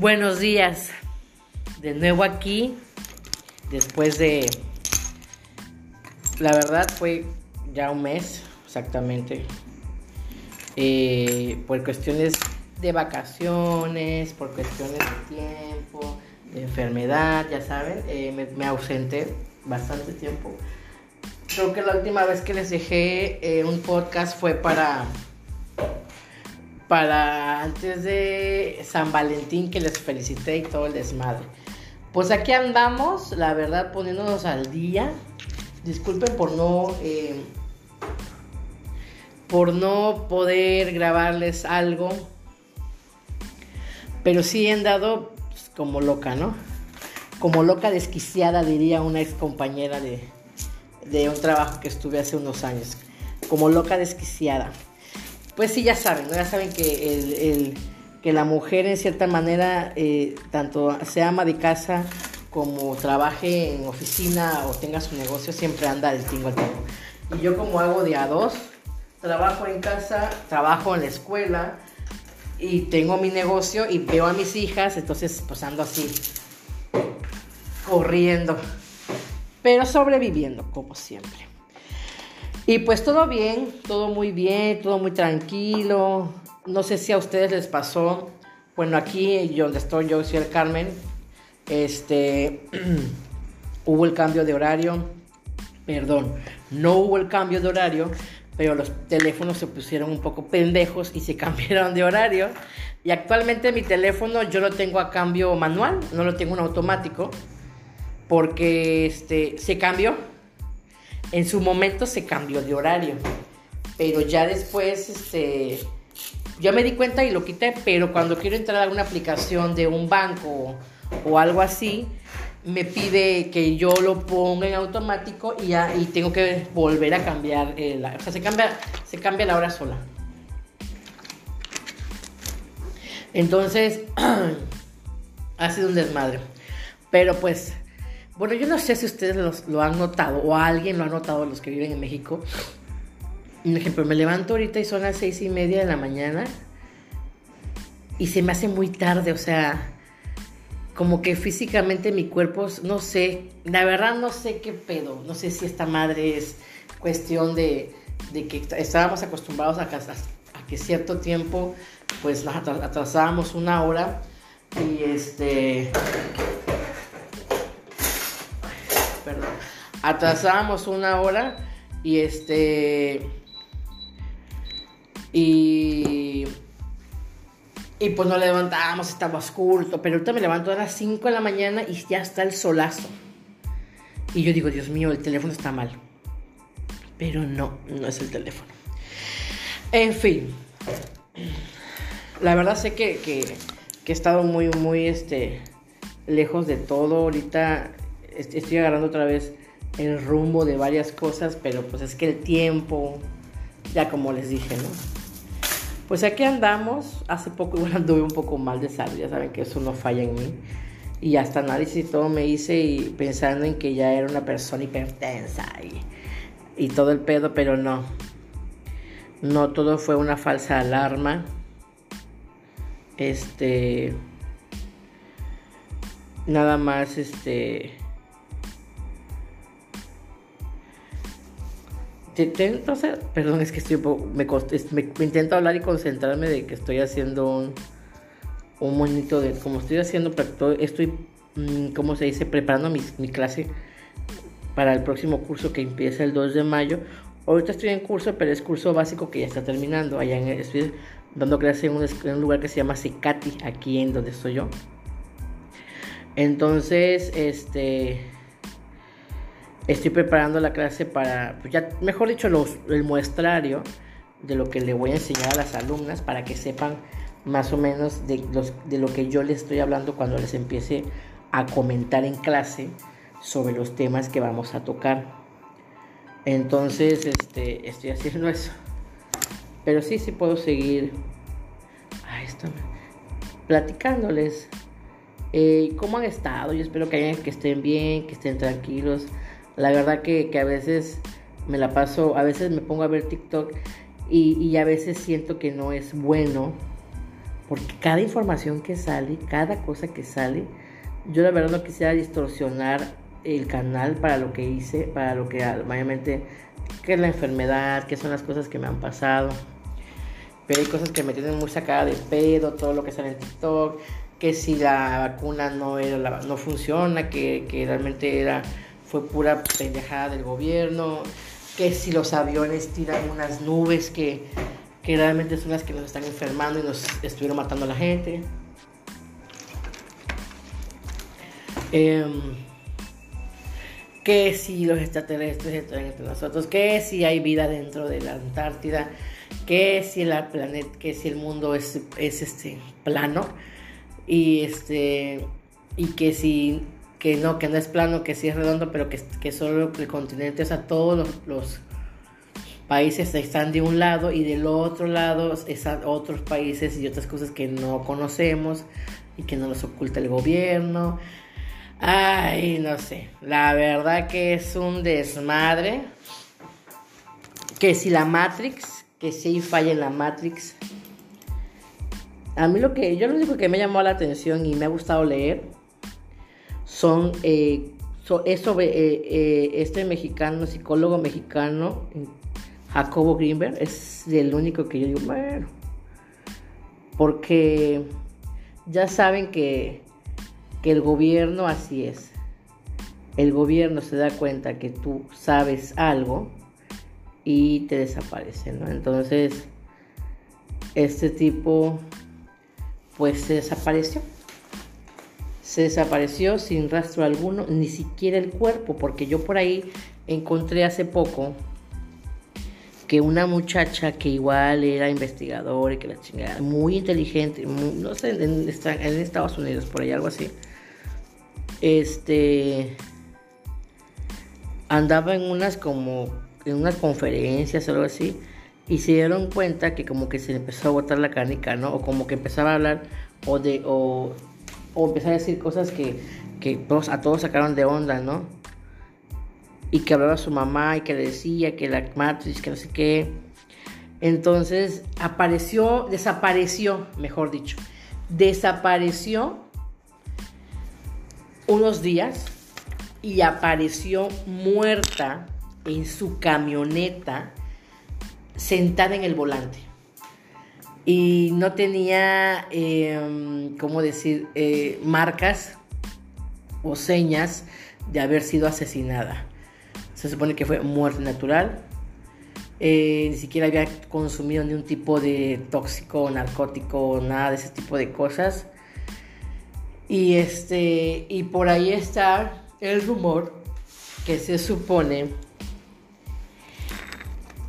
Buenos días. De nuevo aquí. Después de... La verdad fue ya un mes exactamente. Eh, por cuestiones de vacaciones, por cuestiones de tiempo, de enfermedad, ya saben, eh, me, me, ausenté bastante tiempo. Creo que la última vez que les dejé eh, un podcast fue para para antes de San Valentín que les felicité y todo el desmadre. Pues aquí andamos, la verdad, poniéndonos al día. Disculpen por no eh, por no poder grabarles algo, pero sí he andado pues, como loca, ¿no? Como loca desquiciada, diría una ex compañera de, de un trabajo que estuve hace unos años. Como loca desquiciada pues sí, ya saben, ¿no? Ya saben que, la mujer en cierta manera, eh, tanto sea ama de casa como trabaje en oficina o tenga su negocio, siempre anda del tingo al tingo. Y yo como hago de a dos, trabajo en casa, trabajo en la escuela y tengo mi negocio y veo a mis hijas, entonces pues ando así, corriendo, pero sobreviviendo como siempre. Y pues todo bien, todo muy bien, todo muy tranquilo. No sé si a ustedes les pasó. Bueno, aquí donde estoy yo, soy el Carmen. Este hubo el cambio de horario. Perdón, no hubo el cambio de horario, pero los teléfonos se pusieron un poco pendejos y se cambiaron de horario. Y actualmente mi teléfono yo lo tengo a cambio manual, no lo tengo en automático, porque este, se cambió en su momento se cambió de horario, pero ya después, este, yo me di cuenta y lo quité, pero cuando quiero entrar a alguna aplicación de un banco o, algo así, me pide que yo lo ponga en automático y, ya, y tengo que volver a cambiar, o sea, se cambia, se cambia la hora sola. Entonces, ha sido un desmadre. Pero pues, bueno, yo no sé si ustedes lo han notado o alguien lo ha notado, los que viven en México. Un ejemplo, me levanto ahorita y son las seis y media de la mañana y se me hace muy tarde, o sea, como que físicamente mi cuerpo, no sé, la verdad no sé qué pedo, no sé si esta madre es cuestión de, que estábamos acostumbrados a, que cierto tiempo pues nos atrasábamos una hora y este atrasábamos una hora y este y y pues nos levantábamos, estaba oscuro, pero ahorita me levanto a las 5 de la mañana y ya está el solazo. Y yo digo, Dios mío, el teléfono está mal. Pero no, no es el teléfono. En fin, la verdad sé que, que, que he estado muy, muy este, lejos de todo. Ahorita estoy agarrando otra vez el rumbo de varias cosas, pero pues es que el tiempo, ya como les dije, ¿no? Pues aquí andamos, hace poco igual anduve un poco mal de salud, ya saben que eso no falla en mí. Y hasta análisis y todo me hice y pensando en que ya era una persona hipertensa y, y todo el pedo, pero no. No, todo fue una falsa alarma. Este. Nada más, este perdón, es que estoy me, me, intento hablar y concentrarme de que estoy haciendo un, un monito de, como estoy haciendo, estoy, mm, ¿cómo se dice? Preparando mi, clase para el próximo curso que empieza el 2 de mayo. Ahorita estoy en curso, pero es curso básico que ya está terminando. Allá estoy dando clase en un, en un lugar que se llama Secati, aquí en donde estoy yo. Entonces, este Estoy preparando la clase para, pues ya, mejor dicho, el muestrario de lo que le voy a enseñar a las alumnas para que sepan más o menos de lo que yo les estoy hablando cuando les empiece a comentar en clase sobre los temas que vamos a tocar. Entonces, este, estoy haciendo eso. Pero sí, sí puedo seguir a esto, platicándoles eh, cómo han estado. Yo espero que, hayan, que estén bien, que estén tranquilos. La verdad que, a veces me la paso, a veces me pongo a ver TikTok y, a veces siento que no es bueno Porque cada información que sale, cada cosa que sale, yo la verdad no quisiera distorsionar el canal para lo que hice, para lo que obviamente, que es la enfermedad, que son las cosas que me han pasado. Pero hay cosas que me tienen muy sacada de pedo, todo lo que sale en TikTok, que si la vacuna no, era no funciona, que, que realmente era, fue pura pendejada del gobierno, que si los aviones tiran unas nubes que, que realmente son las que nos están enfermando y nos estuvieron matando a la gente. Em, que si los extraterrestres están entre nosotros, que si hay vida dentro de la Antártida, que si la planeta, que si el mundo es, es este plano y este y que si que no, que no es plano, que sí es redondo, pero que, que solo el continente, o sea, todos los, países están de un lado y del otro lado están otros países y otras cosas que no conocemos y que no nos oculta el gobierno. Ay, no sé. La verdad que es un desmadre. Que si la Matrix, que si falla en la Matrix. A mí lo que, yo lo único que me llamó la atención y me ha gustado leer son, eh, es sobre eh, eh, este mexicano, psicólogo mexicano, Jacobo Greenberg, es el único que yo digo, bueno, porque ya saben que que el gobierno así es. El gobierno se da cuenta que tú sabes algo y te desaparece. Entonces, este tipo, pues se desapareció. Se desapareció sin rastro alguno, ni siquiera el cuerpo, porque yo por ahí encontré hace poco que una muchacha que igual era investigadora y que la chingada, muy inteligente, no sé, en, en, Estados Unidos, por ahí algo así, este andaba en unas como en unas conferencias o algo así y se dieron cuenta que como que se empezó a botar la canica, ¿no? O como que empezaba a hablar o de o, o empezaba a decir cosas que, que a todos sacaron de onda, ¿no? Y que hablaba su mamá y que le decía que la matriz, que no sé qué. Entonces apareció, desapareció, mejor dicho, desapareció unos días y apareció muerta en su camioneta sentada en el volante. Y no tenía, eh, ¿cómo decir?, eh, marcas o señas de haber sido asesinada. Se supone que fue muerte natural. Eh, ni siquiera había consumido ningún tipo de tóxico, narcótico, nada de ese tipo de cosas. Y este, y por ahí está el rumor que se supone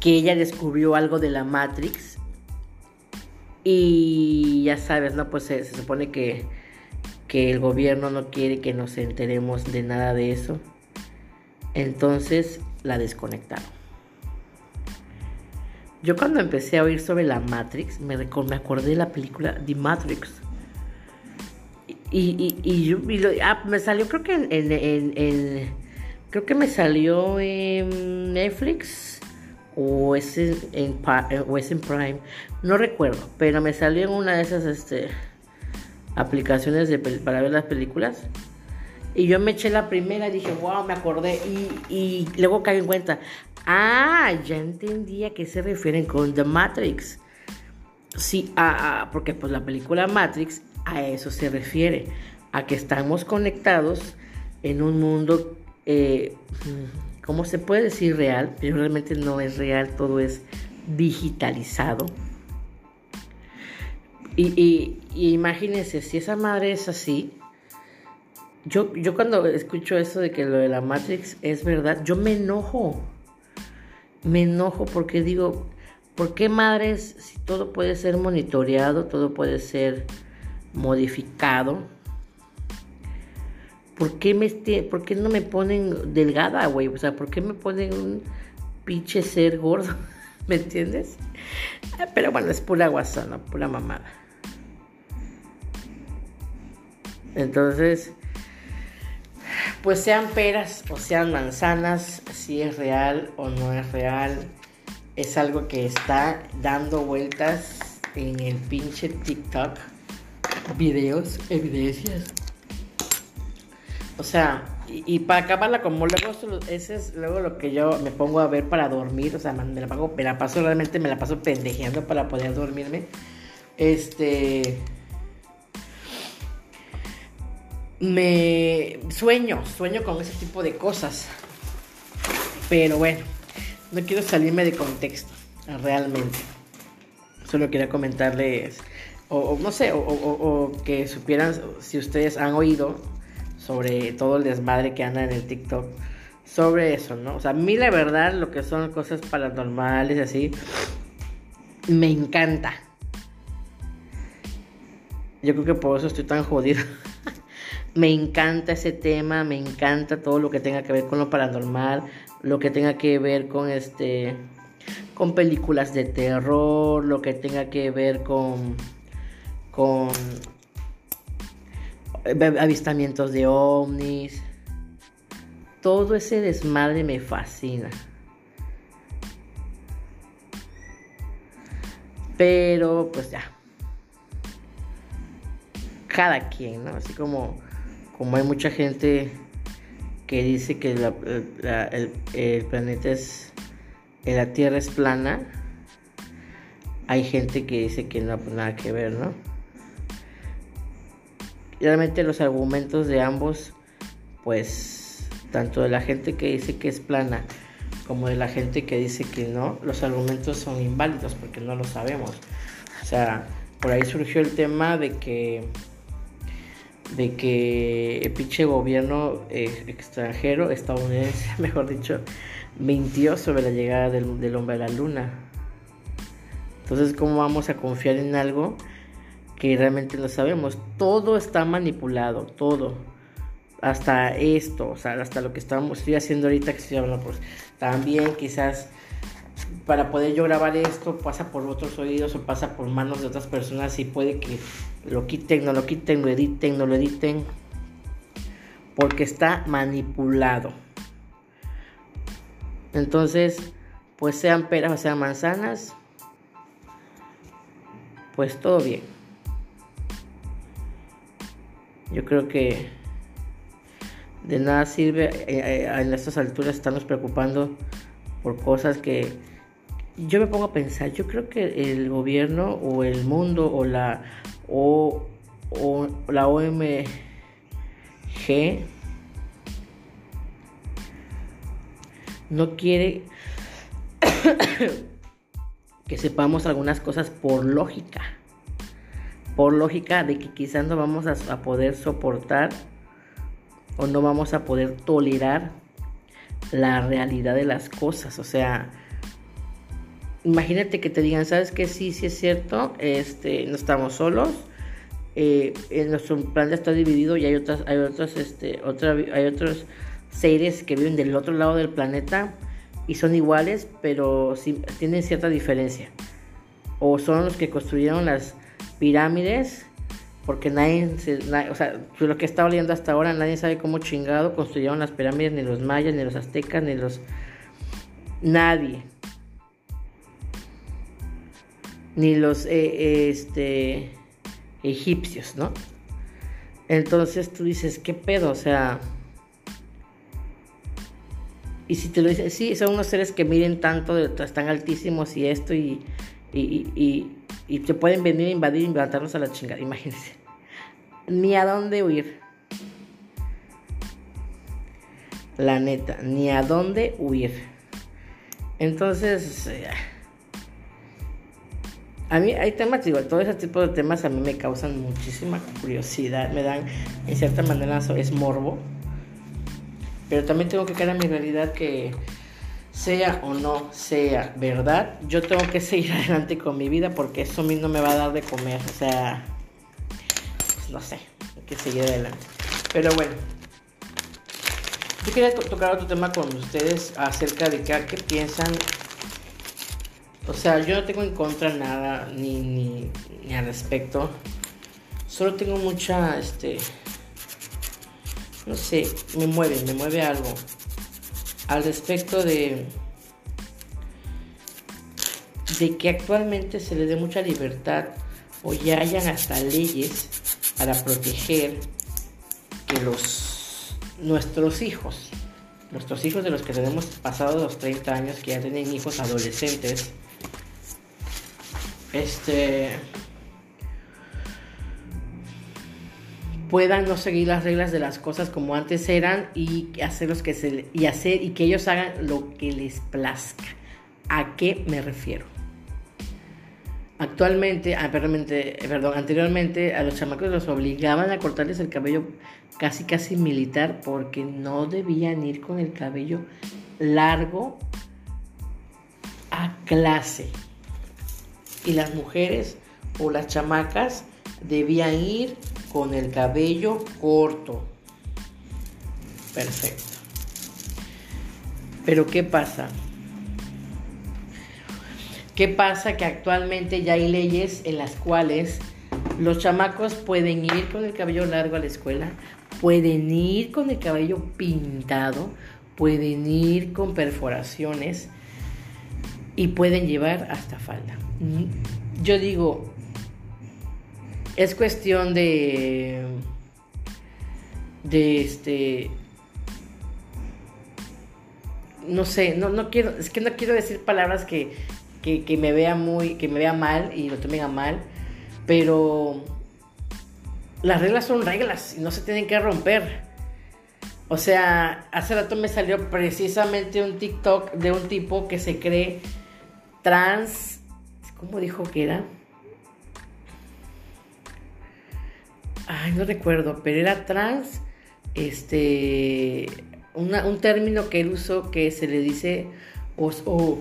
que ella descubrió algo de la Matrix. Y ya sabes, ¿no? Pues se, supone que, que el gobierno no quiere que nos enteremos de nada de eso. Entonces la desconectaron. Yo cuando empecé a oír sobre la Matrix, me, me acordé de la película The Matrix y, y, y, ah, me salió creo que en, creo que me salió en Netflix o es en, es en Prime, no recuerdo, pero me salió en una de esas este, aplicaciones de, para ver las películas. Y yo me eché la primera y dije, wow, me acordé. Y, y luego caí en cuenta, ah, ya entendía a qué se refieren con The Matrix. Sí, ah, ah, porque pues la película Matrix a eso se refiere, a que estamos conectados en un mundo, eh, ¿cómo se puede decir real? Pero realmente no es real, todo es digitalizado. Y, imagínense, si esa madre es así, yo, yo cuando escucho eso de que lo de la Matrix es verdad, yo me enojo. Me enojo porque digo, ¿por qué madres si todo puede ser monitoreado, todo puede ser modificado. ¿Por qué, me ¿Por qué no me ponen delgada, güey? O sea, ¿por qué me ponen un pinche ser gordo? ¿Me entiendes? Pero bueno, es pura guasana, pura mamada. Entonces, pues sean peras o sean manzanas, si es real o no es real, es algo que está dando vueltas en el pinche TikTok videos, evidencias. O sea, y, para acabarla como luego, ese es luego lo que yo me pongo a ver para dormir. O sea, me la paso realmente, me la paso pendejeando para poder dormirme. Este... Me sueño, sueño con ese tipo de cosas. Pero bueno, no quiero salirme de contexto, realmente. Solo quería comentarles, o, no sé, o, que supieran si ustedes han oído sobre todo el desmadre que anda en el TikTok. Sobre eso, ¿no? O sea, a mí la verdad, lo que son cosas paranormales así, me encanta. Yo creo que por eso estoy tan jodido. me encanta ese tema, me encanta todo lo que tenga que ver con lo paranormal, lo que tenga que ver con este con películas de terror, lo que tenga que ver con con avistamientos de ovnis. Todo ese desmadre me fascina. Pero pues ya. Cada quien, ¿no? Así como, como hay mucha gente que dice que el, planeta es, la Tierra es plana, hay gente que dice que no, pues nada que ver, ¿no? Realmente los argumentos de ambos, pues, tanto de la gente que dice que es plana como de la gente que dice que no, los argumentos son inválidos porque no lo sabemos. O sea, por ahí surgió el tema de que de que el pinche gobierno eh, extranjero, estadounidense, mejor dicho, mintió sobre la llegada del, del, hombre a la luna. Entonces, ¿cómo vamos a confiar en algo que realmente no sabemos? Todo está manipulado, todo. Hasta esto, o sea, hasta lo que estamos, estoy haciendo ahorita que estoy hablando, pues también quizás para poder yo grabar esto pasa por otros oídos o pasa por manos de otras personas y puede que lo quiten, no lo quiten, lo editen, no lo editen, porque está manipulado. Entonces, pues sean peras o sean manzanas, pues todo bien. Yo creo que de nada sirve eh, eh, en estas alturas estarnos preocupando por cosas que yo me pongo a pensar, yo creo que el gobierno o el mundo o la o, la OMG no quiere que sepamos algunas cosas por lógica. Por lógica de que quizás no vamos a, poder soportar o no vamos a poder tolerar la realidad de las cosas. O sea, imagínate que te digan, ¿sabes que Sí, sí es cierto, este, no estamos solos. Eh, en nuestro planeta está dividido y hay otras, hay otros, este, otra, hay otros seres que viven del otro lado del planeta y son iguales, pero sí, tienen cierta diferencia. O son los que construyeron las pirámides, porque nadie, o sea, lo que está oliendo hasta ahora, nadie sabe cómo chingado construyeron las pirámides, ni los mayas, ni los aztecas, ni los... Nadie ni los eh, este, egipcios, ¿no? Entonces tú dices, ¿qué pedo? O sea... Y si te lo dicen, sí, son unos seres que miden tanto, están altísimos y esto, y, te pueden venir a invadir y levantarnos a la chingada, imagínense. Ni a dónde huir. La neta, ni a dónde huir. Entonces, eh, a mí hay temas, digo, todo ese tipo de temas a mí me causan muchísima curiosidad, me dan, en cierta manera, es morbo. Pero también tengo que creer en mi realidad que sea o no sea verdad, yo tengo que seguir adelante con mi vida porque eso a mí no me va a dar de comer. O sea, pues no sé, hay que seguir adelante. Pero bueno, yo quería tocar otro tema con ustedes acerca de qué, qué piensan o sea, yo no tengo en contra nada ni, ni, ni al respecto. Solo tengo mucha, este, no sé, me mueve, me mueve algo. Al respecto de, de que actualmente se les dé mucha libertad o ya hayan hasta leyes para proteger que los nuestros hijos, nuestros hijos de los que tenemos pasado los 30 años, que ya tienen hijos adolescentes, este puedan no seguir las reglas de las cosas como antes eran y hacer los que se y hacer y que ellos hagan lo que les plazca. ¿A qué me refiero? Actualmente, ah, perdón, anteriormente a los chamacos los obligaban a cortarles el cabello casi casi militar porque no debían ir con el cabello largo a clase. Y las mujeres o las chamacas debían ir con el cabello corto. Perfecto. Pero ¿qué pasa? ¿Qué pasa? Que actualmente ya hay leyes en las cuales los chamacos pueden ir con el cabello largo a la escuela, pueden ir con el cabello pintado, pueden ir con perforaciones y pueden llevar hasta falda. Yo digo, es cuestión de de este no sé, no, no quiero, es que no quiero decir palabras que, que, me vea muy, que me vea mal y lo tomen a mal, pero las reglas son reglas y no se tienen que romper. O sea, hace rato me salió precisamente un TikTok de un tipo que se cree trans, ¿cómo dijo que era? No recuerdo, pero era trans, este, un término que él usó que se le dice, o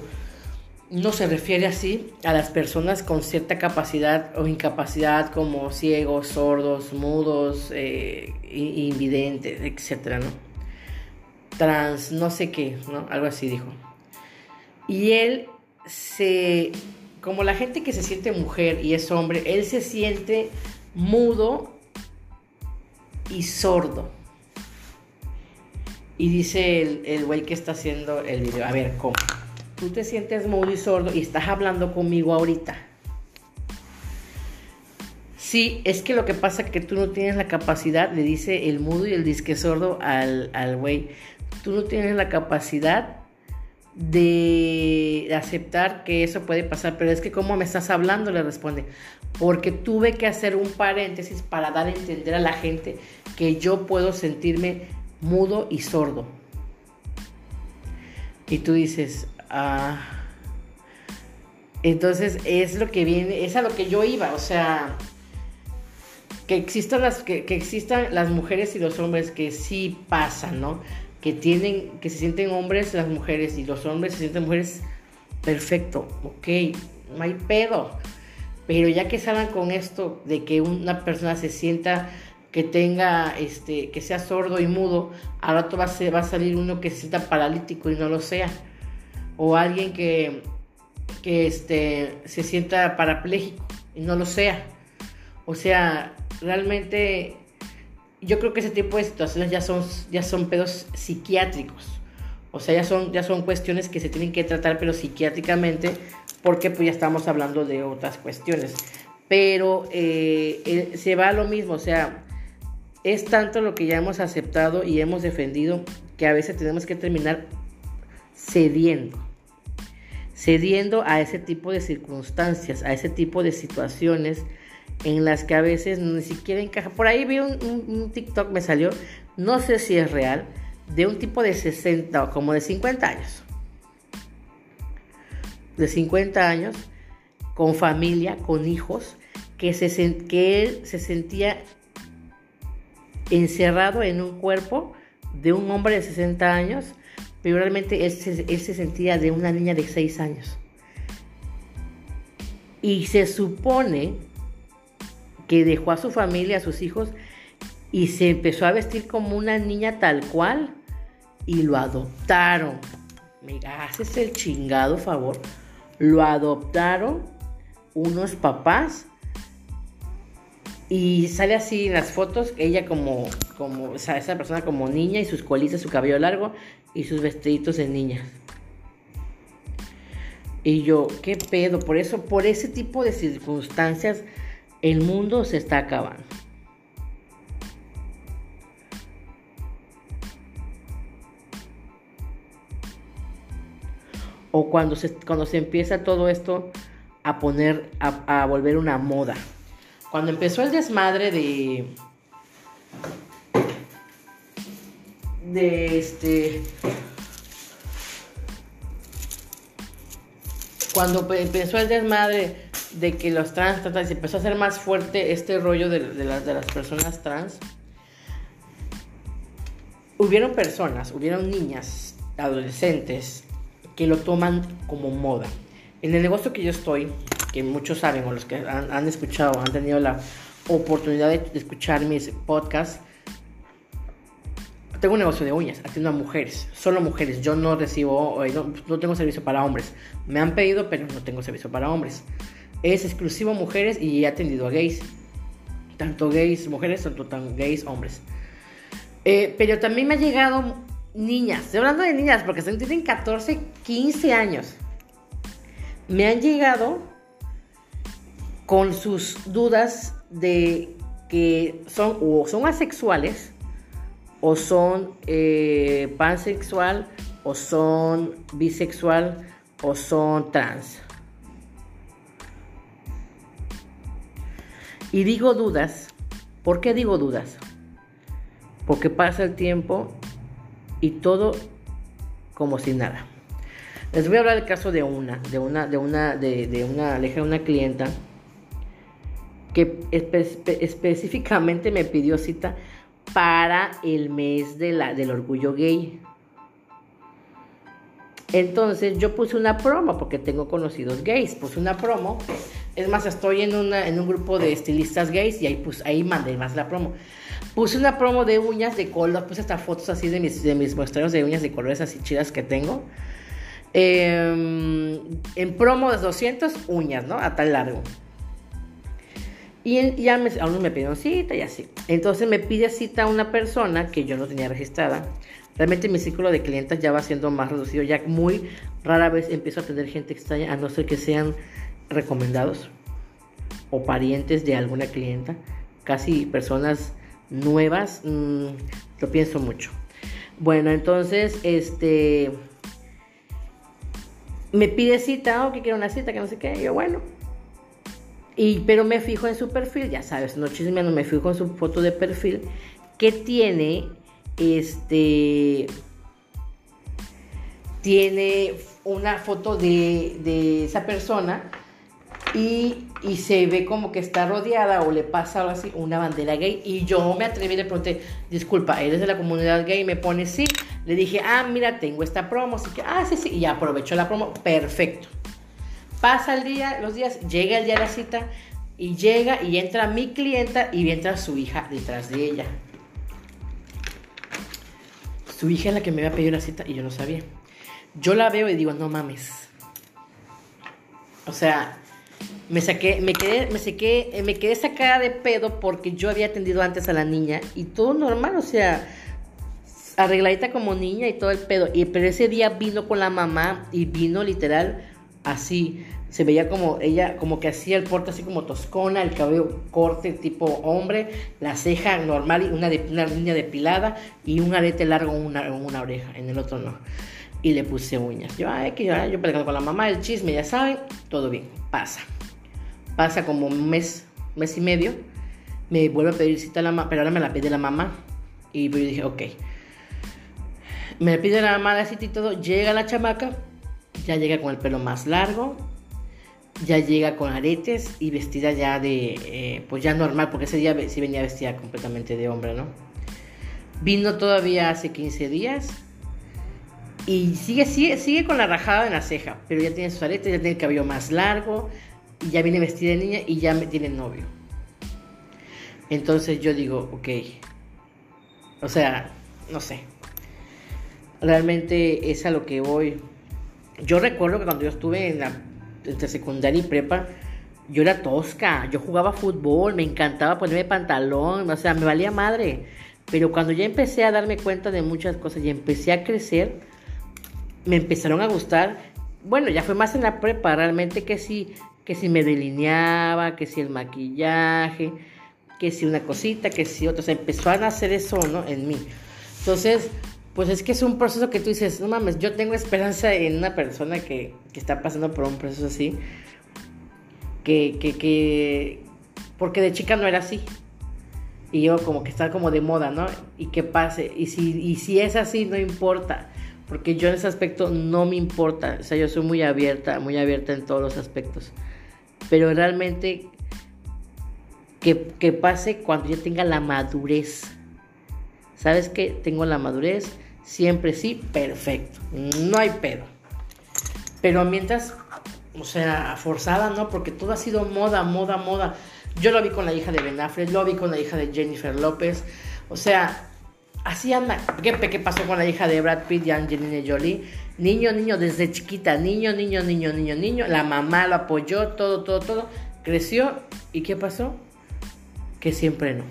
no se refiere así a las personas con cierta capacidad o incapacidad como ciegos, sordos, mudos, eh, invidentes, etcétera, ¿no? Trans, no sé qué, ¿no? Algo así dijo. Y él se, como la gente que se siente mujer y es hombre, él se siente mudo y sordo. Y dice el, el güey que está haciendo el video, a ver, ¿cómo? tú te sientes mudo y sordo y estás hablando conmigo ahorita. Sí, es que lo que pasa es que tú no tienes la capacidad, le dice el mudo y el disque sordo al güey, tú no tienes la capacidad de aceptar que eso puede pasar, pero es que cómo me estás hablando, le responde, porque tuve que hacer un paréntesis para dar a entender a la gente que yo puedo sentirme mudo y sordo. Y tú dices, Ah, entonces es lo que viene, es a lo que yo iba, o sea, que existan las, que, existan las mujeres y los hombres que sí pasan, ¿no? Que tienen, que se sienten hombres las mujeres y los hombres se sienten mujeres, perfecto, ok, no hay pedo. Pero ya que salgan con esto de que una persona se sienta que tenga, este, que sea sordo y mudo, al rato va a, va a salir uno que se sienta paralítico y no lo sea o alguien que, que este, se sienta parapléjico y no lo sea. O sea, realmente yo creo que ese tipo de situaciones ya son, ya son pedos psiquiátricos. O sea, ya son, ya son cuestiones que se tienen que tratar, pero psiquiátricamente, porque pues ya estamos hablando de otras cuestiones. Pero eh, se va a lo mismo, o sea, es tanto lo que ya hemos aceptado y hemos defendido que a veces tenemos que terminar cediendo cediendo a ese tipo de circunstancias, a ese tipo de situaciones en las que a veces ni siquiera encaja. Por ahí vi un, TikTok, me salió, no sé si es real, de un tipo de 60 o como de 50 años. De 50 años, con familia, con hijos, que, se, que él se sentía encerrado en un cuerpo de un hombre de 60 años pero realmente él se, sentía de una niña de 6 años. Y se supone que dejó a su familia, a sus hijos, y se empezó a vestir como una niña tal cual, y lo adoptaron. Me haces el chingado favor. Lo adoptaron unos papás y sale así en las fotos, ella como, como, o sea, esa persona como niña y sus colitas, su cabello largo y sus vestiditos de niña. Y yo, ¿qué pedo? Por eso, por ese tipo de circunstancias, el mundo se está acabando. O cuando se, cuando se empieza todo esto a poner, a, a volver una moda. Cuando empezó el desmadre de. De este. Cuando empezó el desmadre de que los trans, se empezó a hacer más fuerte este rollo de, de, las, de las personas trans, hubieron personas, hubieron niñas, adolescentes, que lo toman como moda. En el negocio que yo estoy, que muchos saben o los que han, escuchado, han tenido la oportunidad de, escuchar mis podcasts, tengo un negocio de uñas, atiendo a mujeres, solo mujeres. Yo no recibo, eh, no, no, tengo servicio para hombres. Me han pedido, pero no tengo servicio para hombres. Es exclusivo mujeres y he atendido a gays. Tanto gays, mujeres, tanto tan gays, hombres. Eh, pero también me ha llegado niñas, estoy hablando de niñas porque tienen 14, 15 años. Me han llegado con sus dudas de que son o son asexuales o son eh, pansexual o son bisexual o son trans. Y digo dudas. ¿Por qué digo dudas? Porque pasa el tiempo y todo como si nada. Les voy a hablar del caso de una, de una, de una, de, de una, de una clienta que específicamente me pidió cita para el mes de la, del orgullo gay. Entonces yo puse una promo porque tengo conocidos gays, puse una promo. Es más, estoy en, una, en un grupo de estilistas gays y ahí, pues, ahí mandé más la promo. Puse una promo de uñas de color, puse hasta fotos así de mis, de mis muestreos de uñas de colores así chidas que tengo. Em, en promo de 200 uñas, ¿no? A tal largo. Y ya me, aún me pidieron cita y así. Entonces me pide cita una persona que yo no tenía registrada. Realmente mi círculo de clientes ya va siendo más reducido. Ya muy rara vez empiezo a tener gente extraña, a no ser que sean recomendados o parientes de alguna clienta. Casi personas nuevas, mm, lo pienso mucho. Bueno, entonces, este, me pide cita, o oh, que quiero una cita, que no sé qué. Yo, bueno, y, pero me fijo en su perfil, ya sabes, no chismeando, me fijo en su foto de perfil que tiene este tiene una foto de, de esa persona y, se ve como que está rodeada o le pasa algo así, una bandera gay. Y yo me atreví y le pregunté, disculpa, ¿eres de la comunidad gay? Y me pone sí. Le dije, ah, mira, tengo esta promo. Así que, ah, sí, sí. Y aprovechó la promo. Perfecto. Pasa el día, los días, llega el día de la cita y llega y entra mi clienta y entra su hija detrás de ella. Su hija es la que me había pedido la cita y yo no sabía. Yo la veo y digo, no mames. O sea, me saqué, me quedé, me saqué, me quedé sacada de pedo porque yo había atendido antes a la niña y todo normal, o sea, arregladita como niña y todo el pedo. Y pero ese día vino con la mamá y vino literal así. Se veía como ella, como que hacía el porte así como toscona, el cabello corte tipo hombre, la ceja normal, y una, de, una línea depilada y un arete largo en una, una oreja, en el otro no. Y le puse uñas. Yo, ay, que yo, yo con la mamá, el chisme, ya saben, todo bien, pasa. Pasa como un mes, mes y medio. Me vuelve a pedir cita la mamá, pero ahora me la pide la mamá. Y yo dije, ok. Me pide la mamá la cita y todo. Llega la chamaca ya llega con el pelo más largo, ya llega con aretes y vestida ya de, eh, pues ya normal, porque ese día sí venía vestida completamente de hombre, ¿no? Vino todavía hace 15 días y sigue, sigue, sigue con la rajada en la ceja, pero ya tiene sus aretes, ya tiene el cabello más largo y ya viene vestida de niña y ya tiene novio. Entonces yo digo, ok, o sea, no sé, realmente es a lo que voy yo recuerdo que cuando yo estuve en la entre secundaria y prepa, yo era tosca, yo jugaba fútbol, me encantaba ponerme pantalón, o sea, me valía madre. Pero cuando ya empecé a darme cuenta de muchas cosas y empecé a crecer, me empezaron a gustar bueno, ya fue más en la prepa, realmente que sí, que si me delineaba, que si el maquillaje, que si una cosita, que si otra, o sea, empezó a hacer eso, ¿no? En mí. Entonces, pues es que es un proceso que tú dices, no mames, yo tengo esperanza en una persona que, que está pasando por un proceso así, que, que, que, porque de chica no era así. Y yo como que está como de moda, ¿no? Y que pase. Y si, y si es así, no importa. Porque yo en ese aspecto no me importa. O sea, yo soy muy abierta, muy abierta en todos los aspectos. Pero realmente que, pase cuando yo tenga la madurez. ¿Sabes qué? Tengo la madurez Siempre sí, perfecto. No hay pedo. Pero mientras, o sea, forzada, ¿no? Porque todo ha sido moda, moda, moda. Yo lo vi con la hija de Ben Affleck, lo vi con la hija de Jennifer López. O sea, así anda. ¿Qué, ¿Qué pasó con la hija de Brad Pitt y Angelina Jolie? Niño, niño, desde chiquita, niño, niño, niño, niño, niño. La mamá lo apoyó, todo, todo, todo. Creció. ¿Y qué pasó? Que siempre no.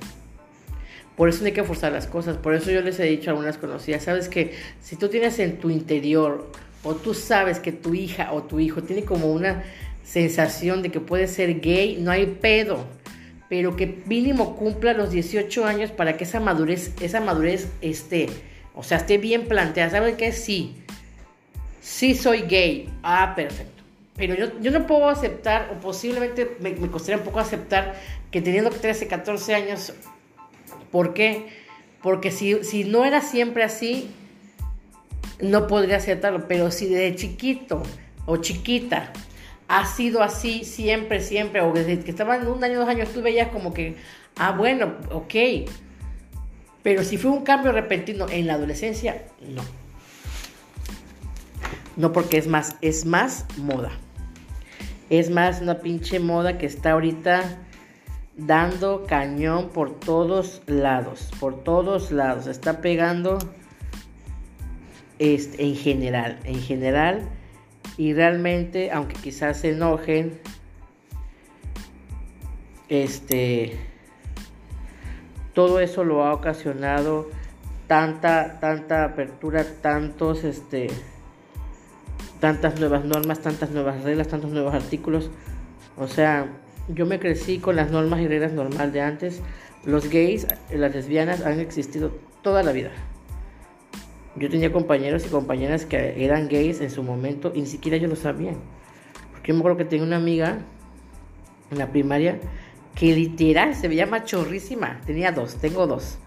Por eso no hay que forzar las cosas. Por eso yo les he dicho a algunas conocidas, sabes que si tú tienes en tu interior o tú sabes que tu hija o tu hijo tiene como una sensación de que puede ser gay, no hay pedo. Pero que mínimo cumpla los 18 años para que esa madurez, esa madurez esté, o sea, esté bien planteada. ¿Saben qué? Sí. Sí soy gay. Ah, perfecto. Pero yo, yo no puedo aceptar, o posiblemente me, me costaría un poco aceptar, que teniendo 13, 14 años ¿Por qué? Porque si, si no era siempre así, no podría aceptarlo. Pero si de chiquito o chiquita ha sido así siempre, siempre, o desde que estaba en un año, dos años, tú veías como que, ah, bueno, ok. Pero si fue un cambio repentino en la adolescencia, no. No porque es más, es más moda. Es más una pinche moda que está ahorita dando cañón por todos lados, por todos lados, está pegando este, en general, en general, y realmente, aunque quizás se enojen, este, todo eso lo ha ocasionado tanta, tanta apertura, tantos, este, tantas nuevas normas, tantas nuevas reglas, tantos nuevos artículos, o sea, yo me crecí con las normas y reglas normales de antes. Los gays, las lesbianas han existido toda la vida. Yo tenía compañeros y compañeras que eran gays en su momento y ni siquiera ellos lo sabían. Porque yo me acuerdo que tenía una amiga en la primaria que literal se veía machorrísima. Tenía dos, tengo dos.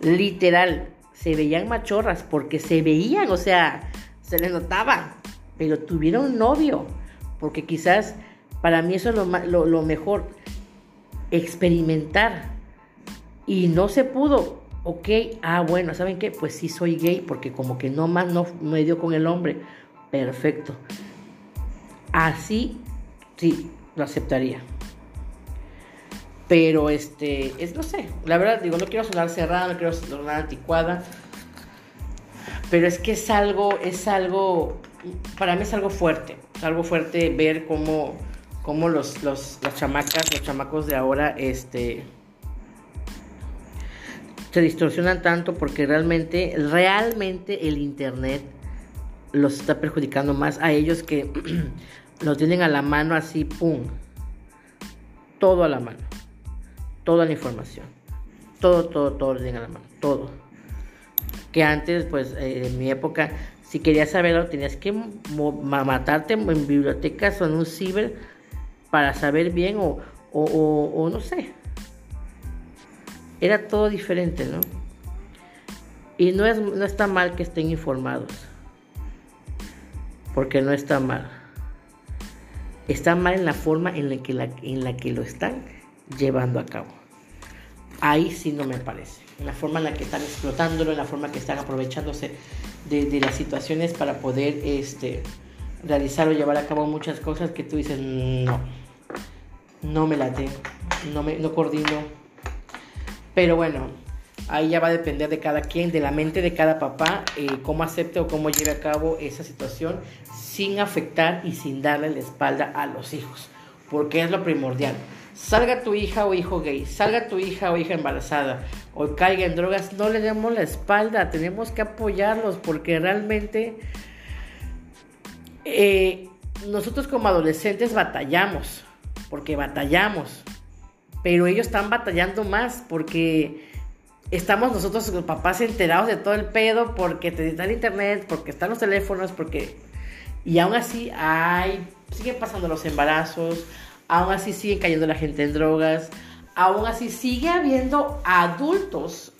Literal, se veían machorras porque se veían, o sea, se les notaba. Pero tuvieron novio. Porque quizás para mí eso es lo, mejor, experimentar. Y no se pudo. Ok, ah, bueno, ¿saben qué? Pues sí soy gay porque como que no más no me dio con el hombre. Perfecto. Así, sí, lo aceptaría. Pero este, es, no sé, la verdad digo, no quiero sonar cerrada, no quiero sonar anticuada. Pero es que es algo, es algo, para mí es algo fuerte. Es algo fuerte ver cómo cómo los, los, las chamacas, los chamacos de ahora, este, se distorsionan tanto porque realmente, realmente el Internet los está perjudicando más a ellos que lo tienen a la mano así, ¡pum! Todo a la mano. Toda la información. Todo, todo, todo lo tienen a la mano. Todo. Que antes, pues, eh, en mi época, si querías saberlo, tenías que matarte en bibliotecas o en un ciber para saber bien o, o, no sé. Era todo diferente, ¿no? Y no, es, no está mal que estén informados. Porque no está mal. Está mal en la forma en la que, la, en la que lo están llevando a cabo. Ahí sí no me parece. En la forma en la que están explotándolo, en la forma en que están aprovechándose de, de las situaciones para poder este, realizar o llevar a cabo muchas cosas que tú dices, no no me late, no, me, no coordino. Pero bueno, ahí ya va a depender de cada quien, de la mente de cada papá, eh, cómo acepte o cómo lleve a cabo esa situación sin afectar y sin darle la espalda a los hijos, porque es lo primordial. Salga tu hija o hijo gay, salga tu hija o hija embarazada o caiga en drogas, no le demos la espalda, tenemos que apoyarlos porque realmente eh, nosotros como adolescentes batallamos, porque batallamos, pero ellos están batallando más porque estamos nosotros los papás enterados de todo el pedo porque el internet, porque están los teléfonos, porque... Y aún así hay, siguen pasando los embarazos, aún así siguen cayendo la gente en drogas, aún así sigue habiendo adultos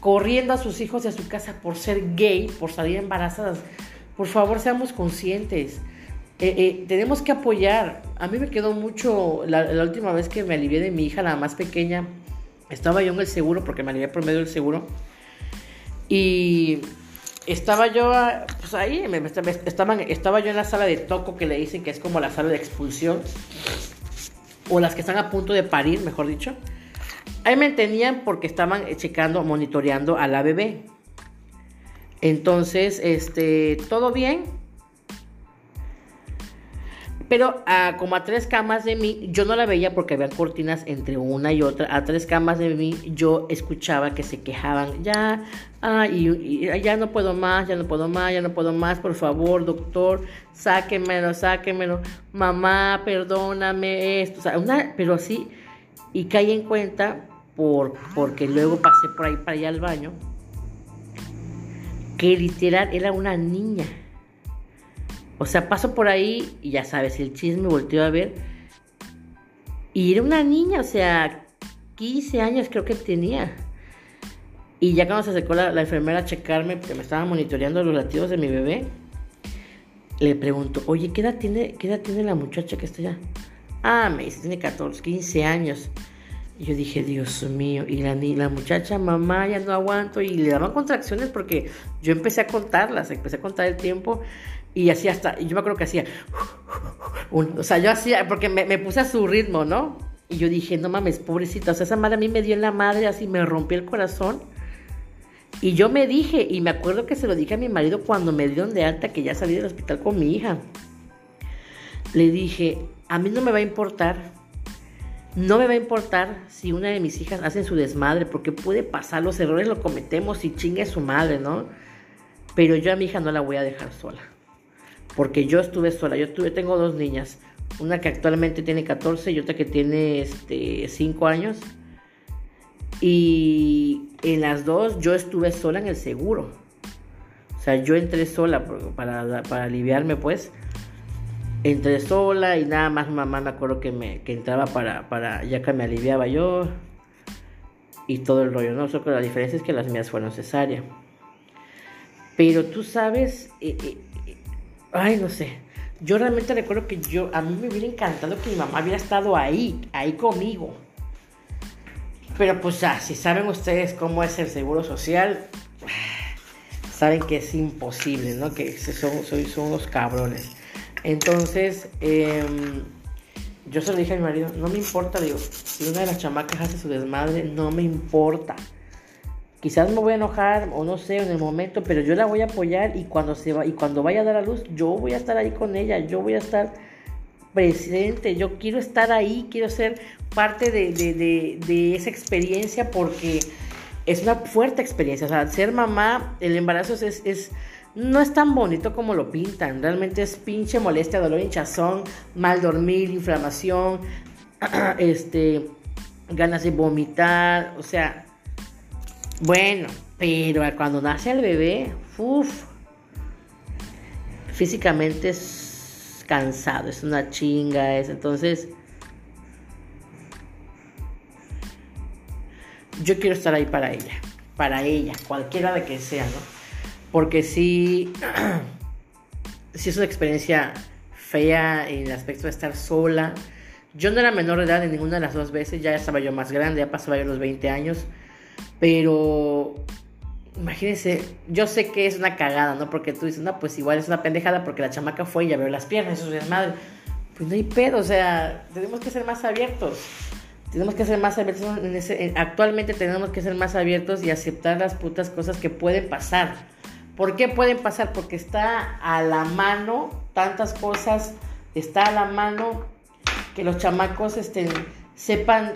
corriendo a sus hijos y a su casa por ser gay, por salir embarazadas. Por favor, seamos conscientes. Eh, eh, tenemos que apoyar. A mí me quedó mucho la, última vez que me alivié de mi hija, la más pequeña. Estaba yo en el seguro, porque me alivié por medio del seguro. Y estaba yo pues ahí, estaban, estaba yo en la sala de toco que le dicen que es como la sala de expulsión. O las que están a punto de parir, mejor dicho. Ahí me entendían porque estaban checando, monitoreando a la bebé. Entonces, este, todo bien pero a, como a tres camas de mí, yo no la veía porque había cortinas entre una y otra. A tres camas de mí, yo escuchaba que se quejaban. Ya, y, ya no puedo más, ya no puedo más, ya no puedo más. Por favor, doctor, sáquemelo, sáquemelo. Mamá, perdóname esto. O sea, una, pero así. Y caí en cuenta, por, porque luego pasé por ahí para allá al baño, que literal era una niña. O sea, paso por ahí y ya sabes, el chisme volteó a ver. Y era una niña, o sea, 15 años creo que tenía. Y ya cuando se acercó la, enfermera a checarme, porque me estaba monitoreando los latidos de mi bebé, le pregunto, oye, ¿qué edad tiene, qué edad tiene la muchacha que está allá? Ah, me dice, tiene 14, 15 años. Y yo dije, Dios mío, y la, la muchacha, mamá, ya no aguanto. Y le daban contracciones porque yo empecé a contarlas, empecé a contar el tiempo. Y así hasta, yo me acuerdo que hacía, o sea, yo hacía, porque me, puse a su ritmo, ¿no? Y yo dije, no mames, pobrecita, o sea, esa madre a mí me dio en la madre, así me rompió el corazón. Y yo me dije, y me acuerdo que se lo dije a mi marido cuando me dieron de alta que ya salí del hospital con mi hija. Le dije, a mí no me va a importar, no me va a importar si una de mis hijas hace su desmadre, porque puede pasar, los errores lo cometemos y chingue su madre, ¿no? Pero yo a mi hija no la voy a dejar sola porque yo estuve sola. Yo tengo dos niñas, una que actualmente tiene 14 y otra que tiene este, 5 años. Y en las dos yo estuve sola en el seguro. O sea, yo entré sola para, para aliviarme, pues. Entré sola y nada más mamá me acuerdo que, me, que entraba para, para, ya que me aliviaba yo. Y todo el rollo, ¿no? Solo que la diferencia es que las mías fueron cesárea. Pero tú sabes, eh, eh, Ay, no sé. Yo realmente recuerdo que yo, a mí me hubiera encantado que mi mamá hubiera estado ahí, ahí conmigo. Pero pues ya, si saben ustedes cómo es el seguro social, saben que es imposible, ¿no? Que son, son, unos cabrones. Entonces, em, yo se lo dije a mi marido, no me importa, digo, si una de las chamacas hace su desmadre, no me importa. Quizás me voy a enojar o no sé en el momento, pero yo la voy a apoyar y cuando se va y cuando vaya a dar a luz, yo voy a estar ahí con ella, yo voy a estar presente, yo quiero estar ahí, quiero ser parte de, esa experiencia porque es una fuerte experiencia. O sea, ser mamá, el embarazo es, es, no es tan bonito como lo pintan. Realmente es pinche molestia, dolor, hinchazón, mal dormir, inflamación, este, ganas de vomitar. O sea, bueno, pero cuando nace el bebé, uff, físicamente es cansado, es una chinga, es entonces... Yo quiero estar ahí para ella, para ella, cualquiera de que sea, ¿no? Porque sí, sí es una experiencia fea en el aspecto de estar sola. Yo no era menor de edad en ninguna de las dos veces, ya estaba yo más grande, ya pasaba yo los 20 años. Pero imagínense, yo sé que es una cagada, ¿no? Porque tú dices, no, pues igual es una pendejada porque la chamaca fue y veo las piernas, eso es madre. Pues no hay pedo, o sea, tenemos que ser más abiertos. Tenemos que ser más abiertos. actualmente tenemos que ser más abiertos y aceptar las putas cosas que pueden pasar. ¿Por qué pueden pasar? Porque está a la mano tantas cosas, está a la mano que los chamacos estén, sepan,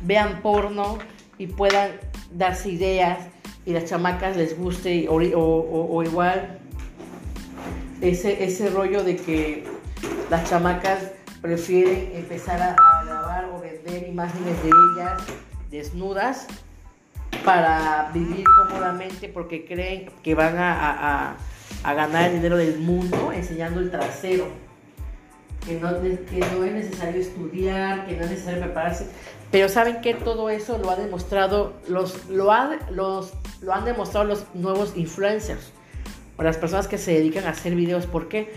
vean porno y puedan darse ideas y las chamacas les guste o, igual ese, ese rollo de que las chamacas prefieren empezar a, grabar o vender imágenes de ellas desnudas para vivir cómodamente porque creen que van a, ganar el dinero del mundo enseñando el trasero. Que no, que no es necesario estudiar, que no es necesario prepararse. Pero saben que todo eso lo ha demostrado, los, lo, los, lo han demostrado los nuevos influencers o las personas que se dedican a hacer videos. ¿Por qué?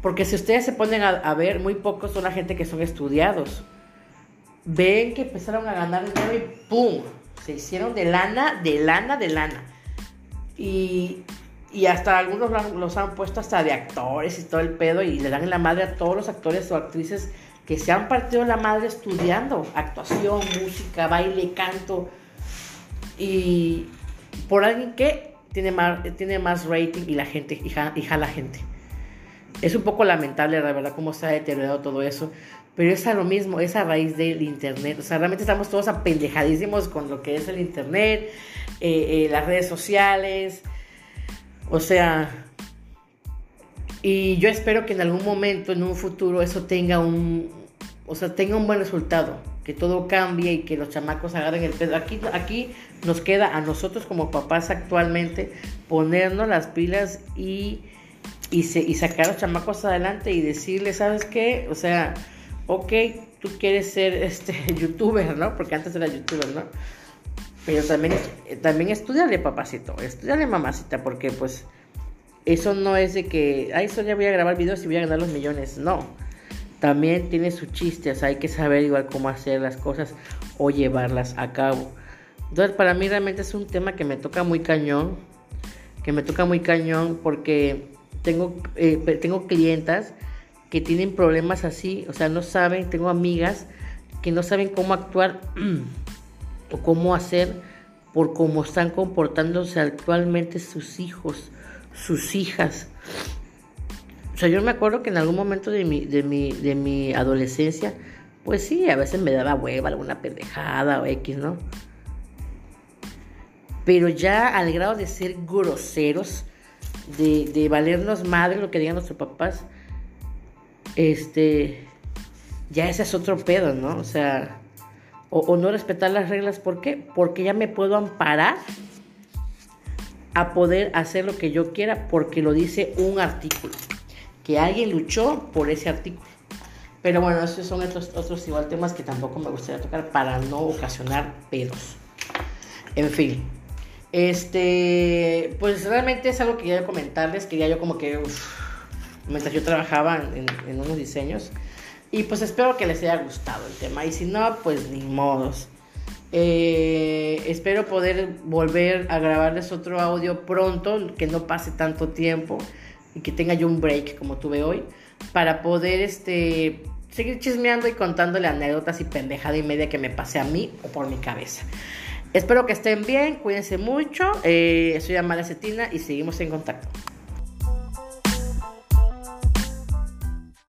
Porque si ustedes se ponen a, ver, muy pocos son la gente que son estudiados. Ven que empezaron a ganar dinero y ¡pum! Se hicieron de lana, de lana, de lana. Y, y hasta algunos los han puesto hasta de actores y todo el pedo y le dan en la madre a todos los actores o actrices que se han partido la madre estudiando actuación, música, baile, canto. Y por alguien que tiene más, tiene más rating y la gente, y jala gente. Es un poco lamentable, la verdad, cómo se ha deteriorado todo eso. Pero es a lo mismo, es a raíz del Internet. O sea, realmente estamos todos apendejadísimos con lo que es el Internet, eh, eh, las redes sociales. O sea, y yo espero que en algún momento, en un futuro, eso tenga un, o sea, tenga un buen resultado. Que todo cambie y que los chamacos agarren el pedo. Aquí, aquí nos queda a nosotros como papás actualmente ponernos las pilas y y, y sacar a los chamacos adelante y decirles, ¿sabes qué? O sea, ok, tú quieres ser este youtuber, ¿no? Porque antes era youtuber, ¿no? Pero también, también estudiale, papacito, estudiale, mamacita, porque pues eso no es de que, ay, solo ya voy a grabar videos y voy a ganar los millones, no. También tiene su chiste, o sea, hay que saber igual cómo hacer las cosas o llevarlas a cabo. Entonces, para mí realmente es un tema que me toca muy cañón, que me toca muy cañón porque tengo, eh, tengo clientas que tienen problemas así, o sea, no saben, tengo amigas que no saben cómo actuar o cómo hacer por cómo están comportándose actualmente sus hijos, sus hijas. O sea, yo me acuerdo que en algún momento de mi, de mi, de mi adolescencia, pues sí, a veces me daba hueva alguna pendejada o X, ¿no? Pero ya al grado de ser groseros, de, valernos madre lo que digan nuestros papás, este, ya ese es otro pedo, ¿no? O sea, o, no respetar las reglas, ¿por qué? Porque ya me puedo amparar a poder hacer lo que yo quiera porque lo dice un artículo, que alguien luchó por ese artículo. Pero bueno, esos son otros, otros igual temas que tampoco me gustaría tocar para no ocasionar pedos. En fin, este, pues realmente es algo que quería comentarles, quería yo como que, mientras yo trabajaba en, unos diseños, y pues espero que les haya gustado el tema, y si no, pues ni modos. Eh, espero poder volver a grabarles otro audio pronto, que no pase tanto tiempo y que tenga yo un break como tuve hoy, para poder este, seguir chismeando y contándole anécdotas y pendejada y media que me pase a mí o por mi cabeza. Espero que estén bien, cuídense mucho. Eh, soy Amalia Cetina y seguimos en contacto.